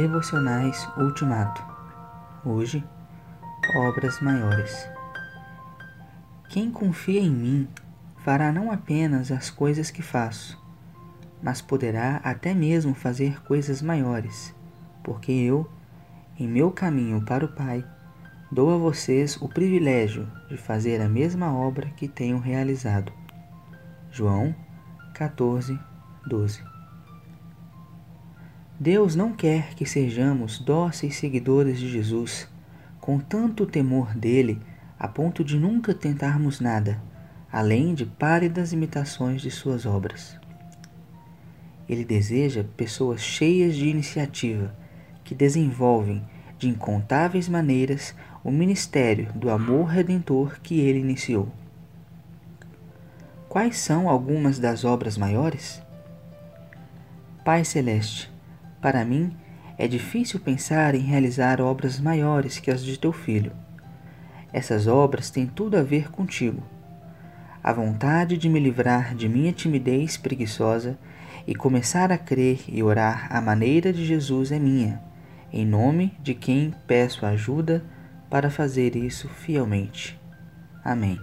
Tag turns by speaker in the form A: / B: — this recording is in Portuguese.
A: Devocionais Ultimato. Hoje, obras maiores. Quem confia em mim fará não apenas as coisas que faço, mas poderá até mesmo fazer coisas maiores, porque eu, em meu caminho para o Pai, dou a vocês o privilégio de fazer a mesma obra que tenho realizado. João 14, 12 Deus não quer que sejamos dóceis seguidores de Jesus, com tanto temor dele a ponto de nunca tentarmos nada, além de pálidas imitações de suas obras. Ele deseja pessoas cheias de iniciativa, que desenvolvem de incontáveis maneiras o ministério do amor redentor que ele iniciou. Quais são algumas das obras maiores? Pai Celeste, para mim, é difícil pensar em realizar obras maiores que as de teu filho. Essas obras têm tudo a ver contigo. A vontade de me livrar de minha timidez preguiçosa e começar a crer e orar à maneira de Jesus é minha, em nome de quem peço ajuda para fazer isso fielmente. Amém.